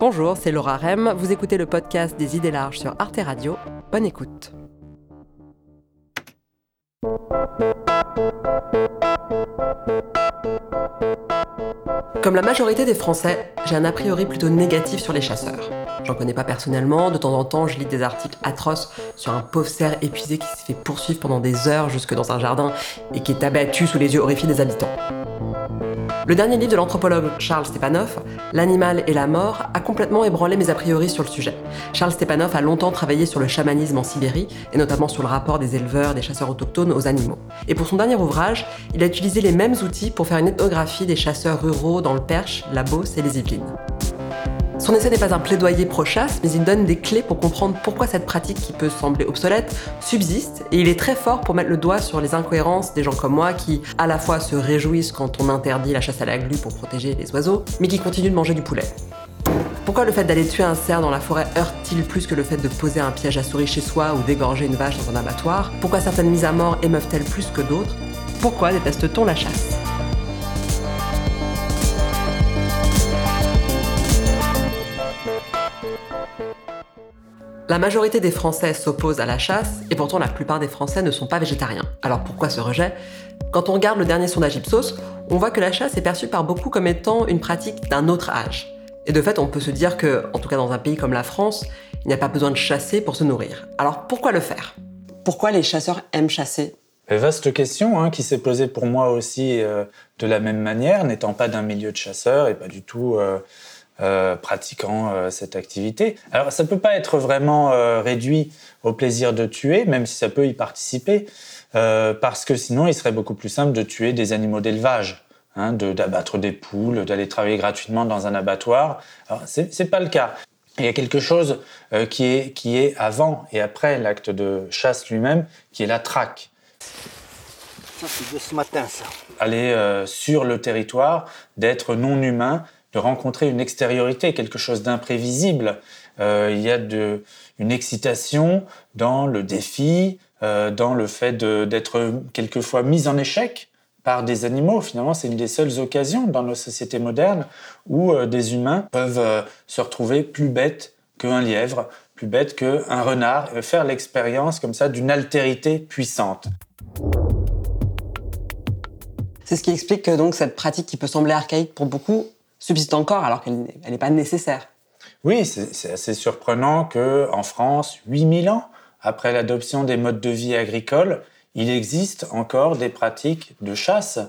Bonjour, c'est Laura Rem. Vous écoutez le podcast des idées larges sur Arte Radio. Bonne écoute. Comme la majorité des Français, j'ai un a priori plutôt négatif sur les chasseurs. J'en connais pas personnellement, de temps en temps je lis des articles atroces sur un pauvre cerf épuisé qui s'est fait poursuivre pendant des heures jusque dans un jardin et qui est abattu sous les yeux horrifiés des habitants. Le dernier livre de l'anthropologue Charles Stepanov, L'animal et la mort, a complètement ébranlé mes a priori sur le sujet. Charles Stepanov a longtemps travaillé sur le chamanisme en Sibérie, et notamment sur le rapport des éleveurs, des chasseurs autochtones aux animaux. Et pour son dernier ouvrage, il a utilisé les mêmes outils pour faire une ethnographie des chasseurs ruraux dans le Perche, la Beauce et les Yvelines. Son essai n'est pas un plaidoyer pro-chasse, mais il donne des clés pour comprendre pourquoi cette pratique qui peut sembler obsolète subsiste, et il est très fort pour mettre le doigt sur les incohérences des gens comme moi qui, à la fois, se réjouissent quand on interdit la chasse à la glu pour protéger les oiseaux, mais qui continuent de manger du poulet. Pourquoi le fait d'aller tuer un cerf dans la forêt heurte-t-il plus que le fait de poser un piège à souris chez soi ou d'égorger une vache dans un abattoir? Pourquoi certaines mises à mort émeuvent-elles plus que d'autres? Pourquoi déteste-t-on la chasse? La majorité des Français s'opposent à la chasse, et pourtant la plupart des Français ne sont pas végétariens. Alors pourquoi ce rejet? Quand on regarde le dernier sondage Ipsos, on voit que la chasse est perçue par beaucoup comme étant une pratique d'un autre âge. Et de fait, on peut se dire que, en tout cas dans un pays comme la France, il n'y a pas besoin de chasser pour se nourrir. Alors pourquoi le faire? Pourquoi les chasseurs aiment chasser? Vaste question hein, qui s'est posée pour moi aussi euh, de la même manière, n'étant pas d'un milieu de chasseurs et pas du tout euh, euh, pratiquant euh, cette activité. Alors ça peut pas être vraiment euh, réduit au plaisir de tuer, même si ça peut y participer, parce que sinon il serait beaucoup plus simple de tuer des animaux d'élevage. Hein, d'abattre des poules, d'aller travailler gratuitement dans un abattoir. Alors, c'est pas le cas. Il y a quelque chose qui, est, qui est avant et après l'acte de chasse lui-même, qui est la traque. Ça, c'est de ce matin, ça. Aller sur le territoire, d'être non humain, de rencontrer une extériorité, quelque chose d'imprévisible. Euh, il y a une excitation dans le défi, euh, dans le fait d'être quelquefois mis en échec par des animaux. Finalement, c'est une des seules occasions dans nos sociétés modernes où euh, des humains peuvent se retrouver plus bêtes qu'un lièvre, plus bêtes qu'un renard, et faire l'expérience comme ça d'une altérité puissante. C'est ce qui explique que donc cette pratique qui peut sembler archaïque pour beaucoup subsiste encore alors qu'elle n'est pas nécessaire. Oui, c'est assez surprenant que en France, 8000 ans après l'adoption des modes de vie agricoles, il existe encore des pratiques de chasse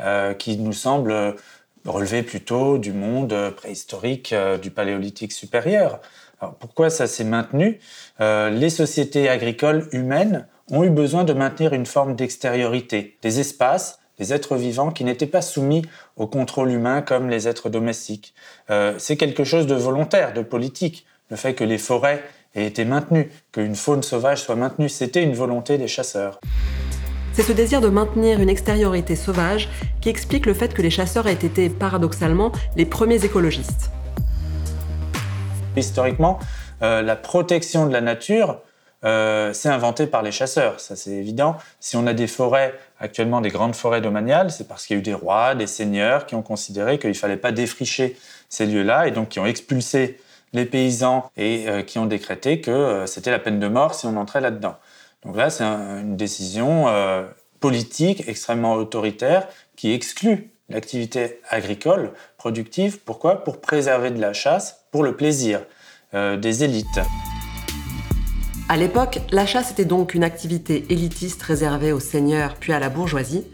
euh, qui nous semblent relever plutôt du monde préhistorique euh, du paléolithique supérieur. Alors, pourquoi ça s'est maintenu? Euh, Les sociétés agricoles humaines ont eu besoin de maintenir une forme d'extériorité, des espaces des êtres vivants qui n'étaient pas soumis au contrôle humain comme les êtres domestiques. Euh, c'est quelque chose de volontaire, de politique, le fait que les forêts aient été maintenues, qu'une faune sauvage soit maintenue, c'était une volonté des chasseurs. C'est ce désir de maintenir une extériorité sauvage qui explique le fait que les chasseurs aient été paradoxalement les premiers écologistes. Historiquement, euh, la protection de la nature euh, c'est inventé par les chasseurs, ça c'est évident. Si on a des forêts, actuellement des grandes forêts domaniales, c'est parce qu'il y a eu des rois, des seigneurs qui ont considéré qu'il ne fallait pas défricher ces lieux-là et donc qui ont expulsé les paysans et euh, qui ont décrété que euh, c'était la peine de mort si on entrait là-dedans. Donc là, c'est une décision politique extrêmement autoritaire qui exclut l'activité agricole productive. Pourquoi? Pour préserver de la chasse, pour le plaisir des élites. À l'époque, la chasse était donc une activité élitiste réservée aux seigneurs puis à la bourgeoisie,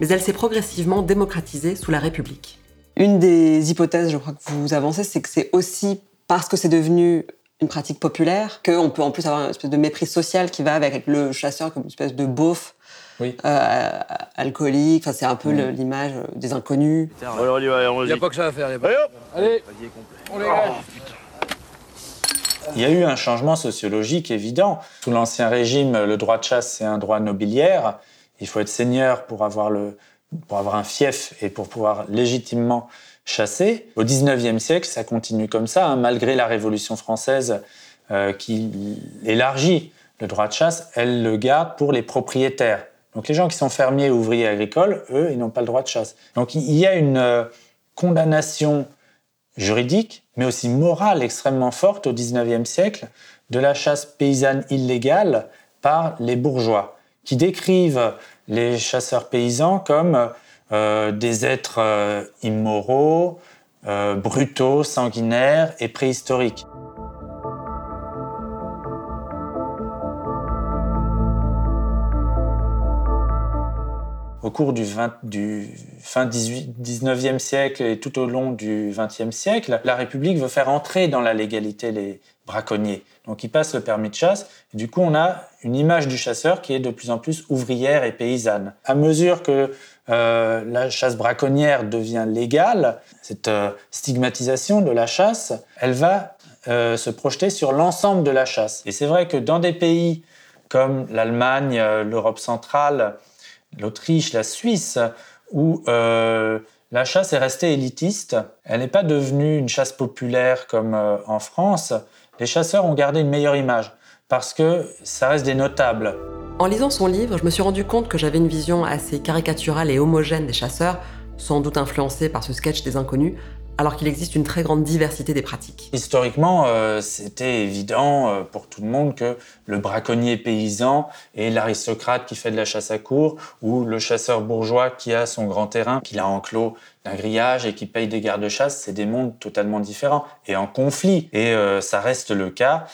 mais elle s'est progressivement démocratisée sous la République. Une des hypothèses, je crois que vous avancez, c'est que c'est aussi parce que c'est devenu une pratique populaire qu'on peut en plus avoir une espèce de mépris social qui va avec le chasseur comme une espèce de beauf euh, alcoolique. Enfin, c'est un peu l'image des inconnus. Il n'y a pas que ça à faire. Allez, on les il y a eu un changement sociologique évident. Sous l'Ancien Régime, le droit de chasse, c'est un droit nobiliaire. Il faut être seigneur pour avoir, le, pour avoir un fief et pour pouvoir légitimement chasser. Au XIXe siècle, ça continue comme ça, hein. malgré la Révolution française euh, qui élargit le droit de chasse, elle le garde pour les propriétaires. Donc les gens qui sont fermiers, ouvriers agricoles, eux, ils n'ont pas le droit de chasse. Donc il y a une euh, condamnation juridique, mais aussi morale extrêmement forte au XIXe siècle de la chasse paysanne illégale par les bourgeois, qui décrivent les chasseurs paysans comme euh, des êtres euh, immoraux, euh, brutaux, sanguinaires et préhistoriques. Au cours du, 20, du fin 18, 19e siècle et tout au long du 20e siècle, la République veut faire entrer dans la légalité les braconniers. Donc ils passent le permis de chasse. Et du coup, on a une image du chasseur qui est de plus en plus ouvrière et paysanne. À mesure que euh, la chasse braconnière devient légale, cette euh, stigmatisation de la chasse, elle va euh, se projeter sur l'ensemble de la chasse. Et c'est vrai que dans des pays comme l'Allemagne, l'Europe centrale, l'Autriche, la Suisse, où euh, la chasse est restée élitiste. Elle n'est pas devenue une chasse populaire comme euh, en France. Les chasseurs ont gardé une meilleure image parce que ça reste des notables. En lisant son livre, je me suis rendu compte que j'avais une vision assez caricaturale et homogène des chasseurs, sans doute influencée par ce sketch des inconnus, alors qu'il existe une très grande diversité des pratiques. Historiquement, euh, c'était évident euh, pour tout le monde que le braconnier paysan et l'aristocrate qui fait de la chasse à cour ou le chasseur bourgeois qui a son grand terrain, qu'il a enclos d'un grillage et qui paye des gardes-chasse, c'est des mondes totalement différents et en conflit. Et euh, ça reste le cas.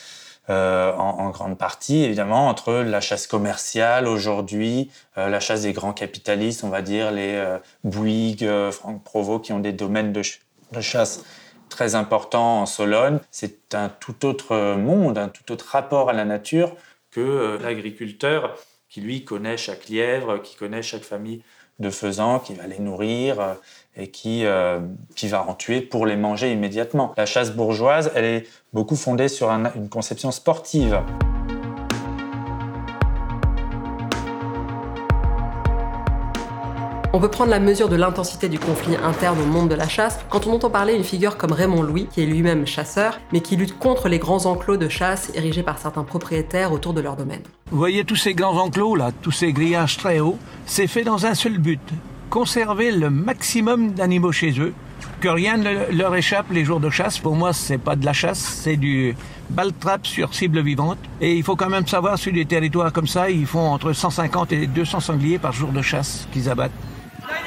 Euh, en, en, grande partie, évidemment, entre la chasse commerciale aujourd'hui, euh, la chasse des grands capitalistes, on va dire, les euh, Bouygues, Franck Provost, qui ont des domaines de, de chasse très important en Sologne. C'est un tout autre monde, un tout autre rapport à la nature que euh, l'agriculteur qui, lui, connaît chaque lièvre, qui connaît chaque famille de faisans, qui va les nourrir euh, et qui, euh, qui va en tuer pour les manger immédiatement. La chasse bourgeoise, elle est beaucoup fondée sur un, une conception sportive. On peut prendre la mesure de l'intensité du conflit interne au monde de la chasse quand on entend parler une figure comme Raymond Louis, qui est lui-même chasseur, mais qui lutte contre les grands enclos de chasse érigés par certains propriétaires autour de leur domaine. Vous voyez tous ces grands enclos là, tous ces grillages très hauts, c'est fait dans un seul but, conserver le maximum d'animaux chez eux, que rien ne leur échappe les jours de chasse. Pour moi, c'est pas de la chasse, c'est du ball trap sur cible vivante. Et il faut quand même savoir, sur des territoires comme ça, ils font entre 150 et 200 sangliers par jour de chasse qu'ils abattent.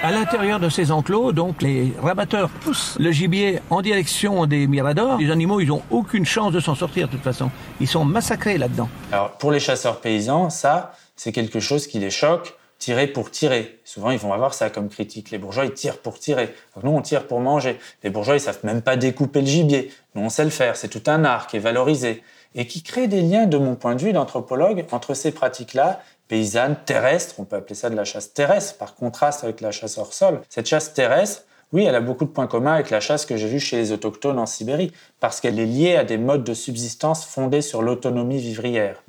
À l'intérieur de ces enclos, donc, les rabatteurs poussent le gibier en direction des miradors. Les animaux, ils n'ont aucune chance de s'en sortir, de toute façon. Ils sont massacrés là-dedans. Alors, pour les chasseurs paysans, ça, c'est quelque chose qui les choque. Tirer pour tirer. Souvent, ils vont avoir ça comme critique. Les bourgeois, ils tirent pour tirer. Nous, on tire pour manger. Les bourgeois, ils savent même pas découper le gibier. Nous, on sait le faire. C'est tout un art qui est valorisé et qui crée des liens, de mon point de vue d'anthropologue, entre ces pratiques-là paysanne terrestre, on peut appeler ça de la chasse terrestre, par contraste avec la chasse hors sol. Cette chasse terrestre, oui, elle a beaucoup de points communs avec la chasse que j'ai vue chez les autochtones en Sibérie, parce qu'elle est liée à des modes de subsistance fondés sur l'autonomie vivrière.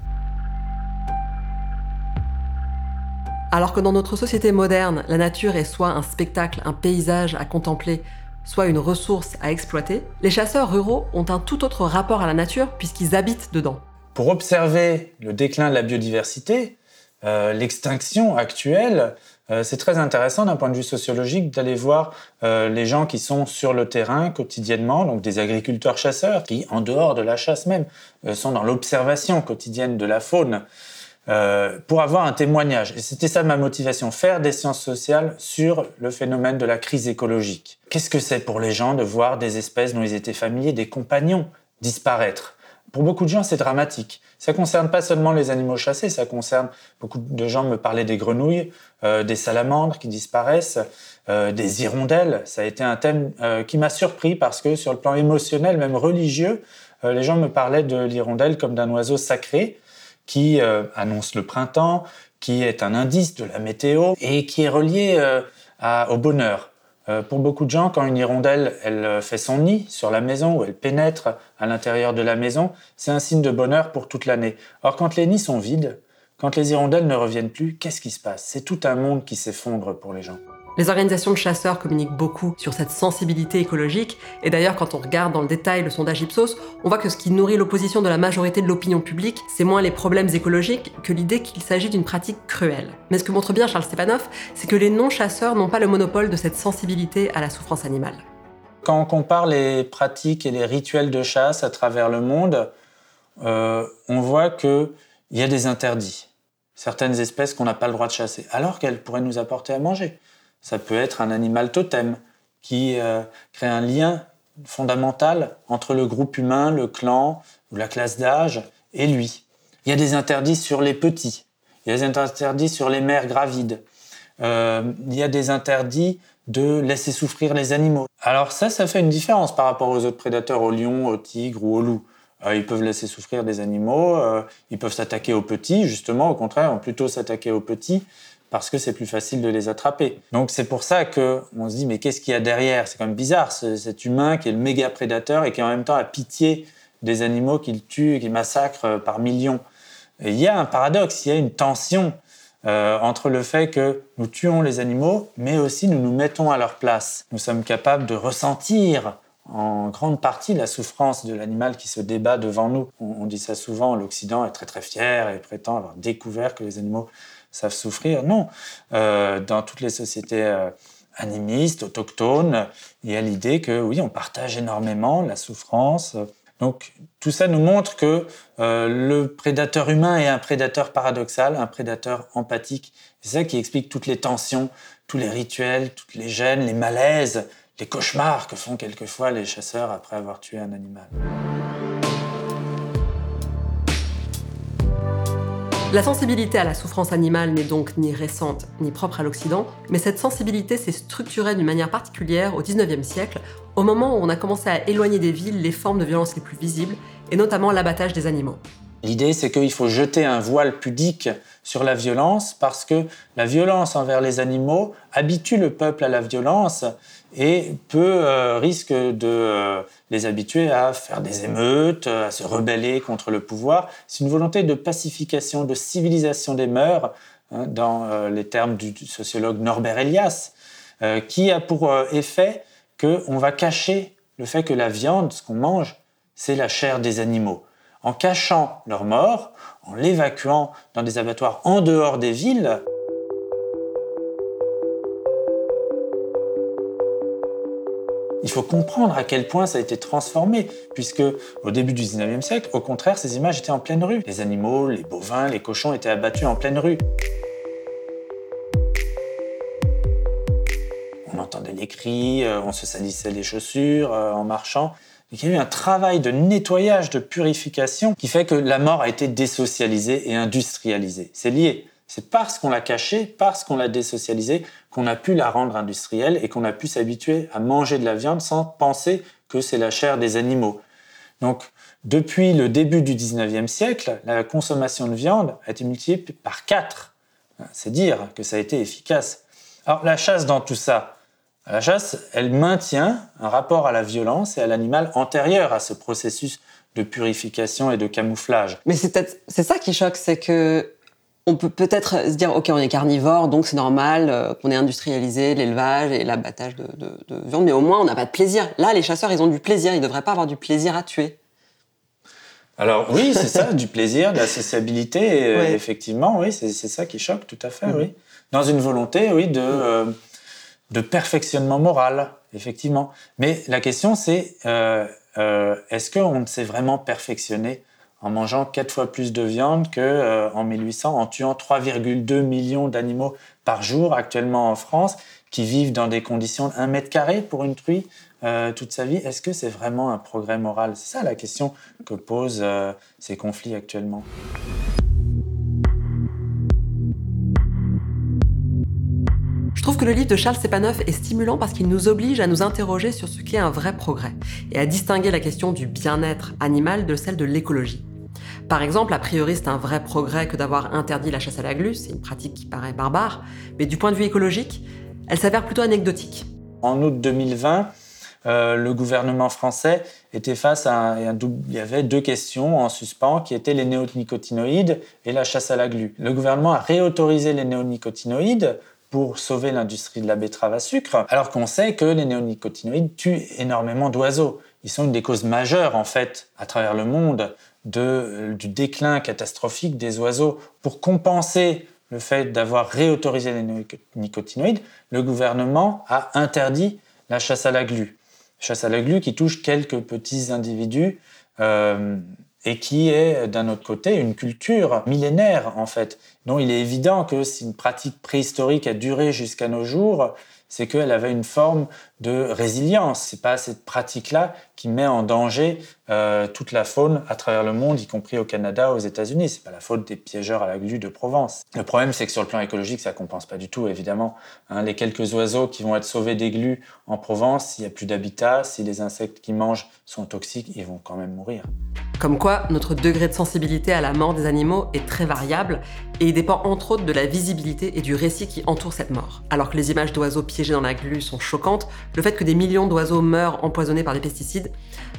Alors que dans notre société moderne, la nature est soit un spectacle, un paysage à contempler, soit une ressource à exploiter, les chasseurs ruraux ont un tout autre rapport à la nature puisqu'ils habitent dedans. Pour observer le déclin de la biodiversité, l'extinction actuelle, euh, c'est très intéressant d'un point de vue sociologique d'aller voir euh, les gens qui sont sur le terrain quotidiennement, donc des agriculteurs chasseurs qui, en dehors de la chasse même, sont dans l'observation quotidienne de la faune. pour avoir un témoignage. Et c'était ça ma motivation, faire des sciences sociales sur le phénomène de la crise écologique. Qu'est-ce que c'est pour les gens de voir des espèces dont ils étaient familiers, des compagnons, disparaître? Pour beaucoup de gens, c'est dramatique. Ça concerne pas seulement les animaux chassés, ça concerne beaucoup de gens me parlaient des grenouilles, euh, des salamandres qui disparaissent, euh, des hirondelles. Ça a été un thème euh, qui m'a surpris parce que sur le plan émotionnel, même religieux, euh, les gens me parlaient de l'hirondelle comme d'un oiseau sacré qui euh, annonce le printemps, qui est un indice de la météo et qui est relié euh, à, au bonheur. Euh, pour beaucoup de gens, quand une hirondelle elle euh, fait son nid sur la maison ou elle pénètre à l'intérieur de la maison, c'est un signe de bonheur pour toute l'année. Or, quand les nids sont vides, quand les hirondelles ne reviennent plus, qu'est-ce qui se passe? C'est tout un monde qui s'effondre pour les gens. Les organisations de chasseurs communiquent beaucoup sur cette sensibilité écologique, et d'ailleurs quand on regarde dans le détail le sondage Ipsos, on voit que ce qui nourrit l'opposition de la majorité de l'opinion publique, c'est moins les problèmes écologiques que l'idée qu'il s'agit d'une pratique cruelle. Mais ce que montre bien Charles Stepanov, c'est que les non-chasseurs n'ont pas le monopole de cette sensibilité à la souffrance animale. Quand on compare les pratiques et les rituels de chasse à travers le monde, euh, on voit qu'il y a des interdits. Certaines espèces qu'on n'a pas le droit de chasser, alors qu'elles pourraient nous apporter à manger. Ça peut être un animal totem qui euh, crée un lien fondamental entre le groupe humain, le clan ou la classe d'âge et lui. Il y a des interdits sur les petits, il y a des interdits sur les mères gravides, euh, il y a des interdits de laisser souffrir les animaux. Alors ça, ça fait une différence par rapport aux autres prédateurs, aux lions, aux tigres ou aux loups. Euh, ils peuvent laisser souffrir des animaux, ils peuvent s'attaquer aux petits, justement, au contraire, on plutôt s'attaquer aux petits parce que c'est plus facile de les attraper. Donc c'est pour ça que on se dit mais qu'est-ce qu'il y a derrière? C'est quand même bizarre cet humain qui est le méga prédateur et qui en même temps a pitié des animaux qu'il tue, qu'il massacre euh, par millions. Il y a un paradoxe, il y a une tension entre le fait que nous tuons les animaux, mais aussi nous nous mettons à leur place. Nous sommes capables de ressentir en grande partie la souffrance de l'animal qui se débat devant nous. On, dit ça souvent, l'Occident est très très fier et prétend avoir découvert que les animaux savent souffrir. Non, euh, dans toutes les sociétés euh, animistes, autochtones, il y a l'idée que oui, on partage énormément la souffrance. Donc tout ça nous montre que euh, le prédateur humain est un prédateur paradoxal, un prédateur empathique. C'est ça qui explique toutes les tensions, tous les rituels, toutes les gênes, les malaises les cauchemars que font quelquefois les chasseurs après avoir tué un animal. La sensibilité à la souffrance animale n'est donc ni récente ni propre à l'Occident, mais cette sensibilité s'est structurée d'une manière particulière au XIXe siècle, au moment où on a commencé à éloigner des villes les formes de violence les plus visibles, et notamment l'abattage des animaux. L'idée, c'est qu'il faut jeter un voile pudique sur la violence parce que la violence envers les animaux habitue le peuple à la violence et peut euh, risque de euh, les habituer à faire des émeutes, à se rebeller contre le pouvoir. C'est une volonté de pacification, de civilisation des mœurs, hein, dans euh, les termes du, sociologue Norbert Elias, qui a pour effet qu'on va cacher le fait que la viande, ce qu'on mange, c'est la chair des animaux. En cachant leur mort, en l'évacuant dans des abattoirs en dehors des villes, il faut comprendre à quel point ça a été transformé, puisque au début du 19e siècle, au contraire, ces images étaient en pleine rue. Les animaux, les bovins, les cochons étaient abattus en pleine rue. On entendait les cris, euh, on se salissait les chaussures euh, en marchant. il y a eu un travail de nettoyage, de purification qui fait que la mort a été désocialisée et industrialisée. C'est lié. C'est parce qu'on l'a cachée, parce qu'on l'a désocialisée, qu'on a pu la rendre industrielle et qu'on a pu s'habituer à manger de la viande sans penser que c'est la chair des animaux. Donc, depuis le début du 19e siècle, la consommation de viande a été multipliée par 4. C'est dire que ça a été efficace. Alors, la chasse dans tout ça, la chasse, elle maintient un rapport à la violence et à l'animal antérieur à ce processus de purification et de camouflage. Mais c'est ça qui choque, c'est que on peut peut-être se dire, ok, on est carnivore, donc c'est normal euh, qu'on ait industrialisé l'élevage et l'abattage de, viande, mais au moins on n'a pas de plaisir. Là, les chasseurs, ils ont du plaisir, ils ne devraient pas avoir du plaisir à tuer. Alors oui, c'est ça, du plaisir, de la sociabilité, euh, effectivement, oui, c'est ça qui choque, tout à fait, mhm. oui. Dans une volonté, oui, de, euh, de perfectionnement moral, effectivement. Mais la question, c'est, est-ce qu'on s'est vraiment perfectionné en mangeant quatre fois plus de viande qu'en euh, en 1800, en tuant 3,2 millions d'animaux par jour actuellement en France, qui vivent dans des conditions de 1 mètre carré pour une truie euh, toute sa vie. Est-ce que c'est vraiment un progrès moral? C'est ça la question que posent euh, ces conflits actuellement. Je trouve que le livre de Charles Sepanoff est stimulant parce qu'il nous oblige à nous interroger sur ce qu'est un vrai progrès et à distinguer la question du bien-être animal de celle de l'écologie. Par exemple, a priori, c'est un vrai progrès que d'avoir interdit la chasse à la glu, c'est une pratique qui paraît barbare, mais du point de vue écologique, elle s'avère plutôt anecdotique. En août 2020, euh, le gouvernement français était face à un, Il y avait deux questions en suspens qui étaient les néonicotinoïdes et la chasse à la glu. Le gouvernement a réautorisé les néonicotinoïdes pour sauver l'industrie de la betterave à sucre, alors qu'on sait que les néonicotinoïdes tuent énormément d'oiseaux. Ils sont une des causes majeures, en fait, à travers le monde de, du déclin catastrophique des oiseaux. Pour compenser le fait d'avoir réautorisé les nicotinoïdes, le gouvernement a interdit la chasse à la glu. chasse à la glu qui touche quelques petits individus euh, et qui est d'un autre côté une culture millénaire en fait. Donc il est évident que si une pratique préhistorique a duré jusqu'à nos jours, c'est qu'elle avait une forme de résilience. C'est pas cette pratique-là qui met en danger euh, toute la faune à travers le monde, y compris au Canada, aux États-Unis. C'est pas la faute des piégeurs à la glu de Provence. Le problème, c'est que sur le plan écologique, ça compense pas du tout, évidemment. Hein, les quelques oiseaux qui vont être sauvés des glues en Provence, s'il y a plus d'habitat, si les insectes qu'ils mangent sont toxiques, ils vont quand même mourir. Comme quoi, notre degré de sensibilité à la mort des animaux est très variable et il dépend entre autres de la visibilité et du récit qui entoure cette mort. Alors que les images d'oiseaux piégés dans la glu sont choquantes, le fait que des millions d'oiseaux meurent empoisonnés par des pesticides,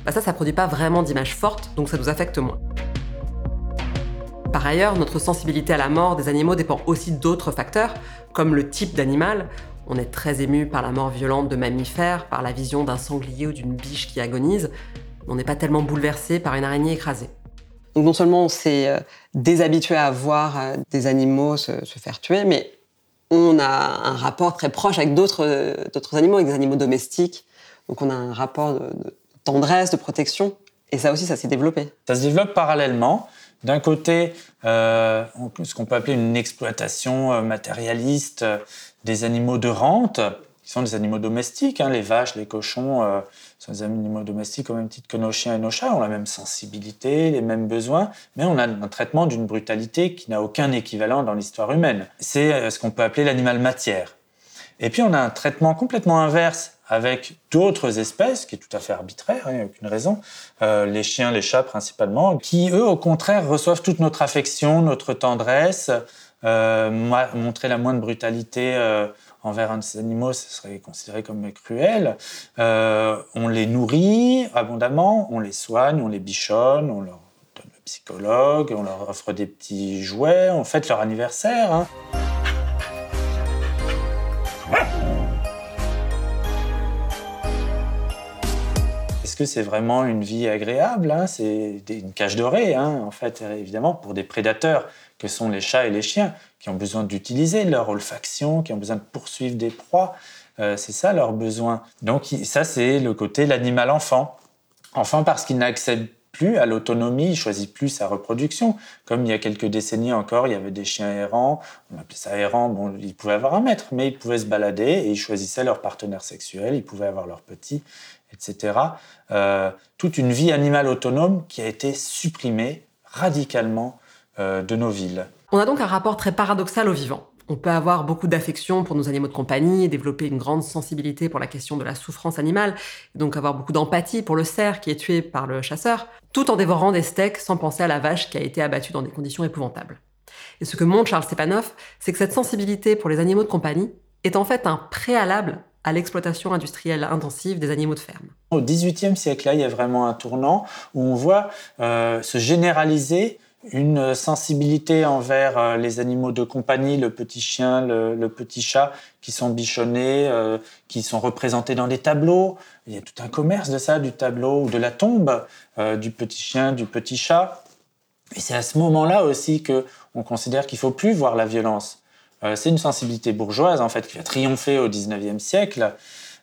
bah ça, ça produit pas vraiment d'images fortes, donc ça nous affecte moins. Par ailleurs, notre sensibilité à la mort des animaux dépend aussi d'autres facteurs, comme le type d'animal. On est très ému par la mort violente de mammifères, par la vision d'un sanglier ou d'une biche qui agonise. On n'est pas tellement bouleversé par une araignée écrasée. Donc non seulement on s'est euh, déshabitué à voir euh, des animaux se, faire tuer, mais on a un rapport très proche avec euh, d'autres animaux, avec des animaux domestiques. Donc on a un rapport de, tendresse, de protection. Et ça aussi, ça s'est développé. Ça se développe parallèlement. D'un côté, ce qu'on peut appeler une exploitation matérialiste des animaux de rente, qui sont des animaux domestiques, hein, les vaches, les cochons, sont des animaux domestiques au même titre que nos chiens et nos chats, ont la même sensibilité, les mêmes besoins, mais on a un traitement d'une brutalité qui n'a aucun équivalent dans l'histoire humaine. C'est euh, ce qu'on peut appeler l'animal matière. Et puis on a un traitement complètement inverse avec d'autres espèces, qui est tout à fait arbitraire, il n'y a aucune raison, euh, les chiens, les chats principalement, qui eux au contraire reçoivent toute notre affection, notre tendresse, euh, montrer la moindre brutalité envers un de ces animaux, ce serait considéré comme cruel. Euh, on les nourrit abondamment, on les soigne, on les bichonne, on leur donne le psychologue, on leur offre des petits jouets, on fête leur anniversaire. Hein. Est-ce que c'est vraiment une vie agréable hein? C'est une cage dorée, hein, en fait, évidemment, pour des prédateurs que sont les chats et les chiens, qui ont besoin d'utiliser leur olfaction, qui ont besoin de poursuivre des proies. Euh, c'est ça leur besoin. Donc ça, c'est le côté l'animal enfant. Enfant parce qu'il n'accède plus à l'autonomie, il choisit plus sa reproduction. Comme il y a quelques décennies encore, il y avait des chiens errants, on appelait ça errant, bon, ils pouvaient avoir un maître, mais ils pouvaient se balader et ils choisissaient leur partenaire sexuel, ils pouvaient avoir leurs petits, etc. Euh, toute une vie animale autonome qui a été supprimée radicalement euh, de nos villes. On a donc un rapport très paradoxal au vivant. On peut avoir beaucoup d'affection pour nos animaux de compagnie, développer une grande sensibilité pour la question de la souffrance animale, donc avoir beaucoup d'empathie pour le cerf qui est tué par le chasseur, tout en dévorant des steaks sans penser à la vache qui a été abattue dans des conditions épouvantables. Et ce que montre Charles Stepanov, c'est que cette sensibilité pour les animaux de compagnie est en fait un préalable à l'exploitation industrielle intensive des animaux de ferme. Au XVIIIe siècle, là, il y a vraiment un tournant où on voit euh, se généraliser une sensibilité envers euh, les animaux de compagnie, le petit chien, le, petit chat, qui sont bichonnés, euh, qui sont représentés dans des tableaux. Il y a tout un commerce de ça, du tableau ou de la tombe du petit chien, du petit chat. Et c'est à ce moment-là aussi que on considère qu'il faut plus voir la violence. C'est une sensibilité bourgeoise en fait qui a triomphé au XIXe siècle.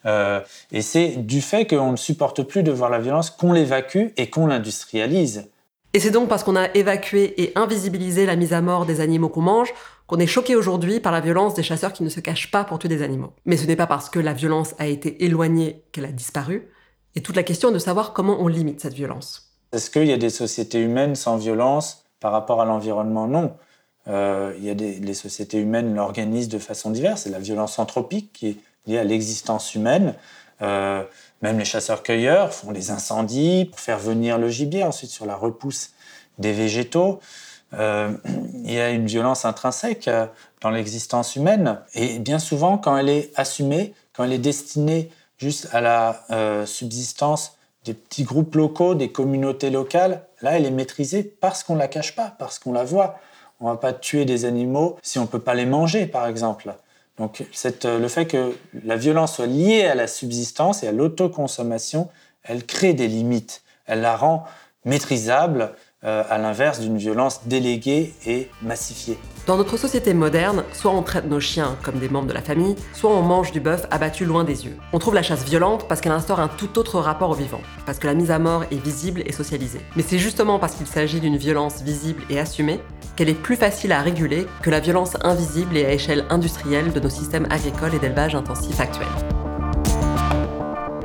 et c'est du fait qu'on ne supporte plus de voir la violence qu'on l'évacue et qu'on l'industrialise. Et c'est donc parce qu'on a évacué et invisibilisé la mise à mort des animaux qu'on mange qu'on est choqué aujourd'hui par la violence des chasseurs qui ne se cachent pas pour tuer des animaux. Mais ce n'est pas parce que la violence a été éloignée qu'elle a disparu. Et toute la question est de savoir comment on limite cette violence. Est-ce qu'il y a des sociétés humaines sans violence par rapport à l'environnement? Non. Euh, il y a des, les sociétés humaines l'organisent de façon diverse. C'est la violence anthropique qui est liée à l'existence humaine. Euh, même les chasseurs-cueilleurs font des incendies pour faire venir le gibier, ensuite sur la repousse des végétaux. Euh, il y a une violence intrinsèque dans l'existence humaine. Et bien souvent, quand elle est assumée, quand elle est destinée juste à la subsistance des petits groupes locaux, des communautés locales, là, elle est maîtrisée parce qu'on la cache pas, parce qu'on la voit. On va pas tuer des animaux si on peut pas les manger, par exemple. Donc euh, le fait que la violence soit liée à la subsistance et à l'autoconsommation, elle crée des limites, elle la rend maîtrisable, euh, à l'inverse d'une violence déléguée et massifiée. Dans notre société moderne, soit on traite nos chiens comme des membres de la famille, soit on mange du bœuf abattu loin des yeux. On trouve la chasse violente parce qu'elle instaure un tout autre rapport au vivant, parce que la mise à mort est visible et socialisée. Mais c'est justement parce qu'il s'agit d'une violence visible et assumée qu'elle est plus facile à réguler que la violence invisible et à échelle industrielle de nos systèmes agricoles et d'élevage intensif actuels.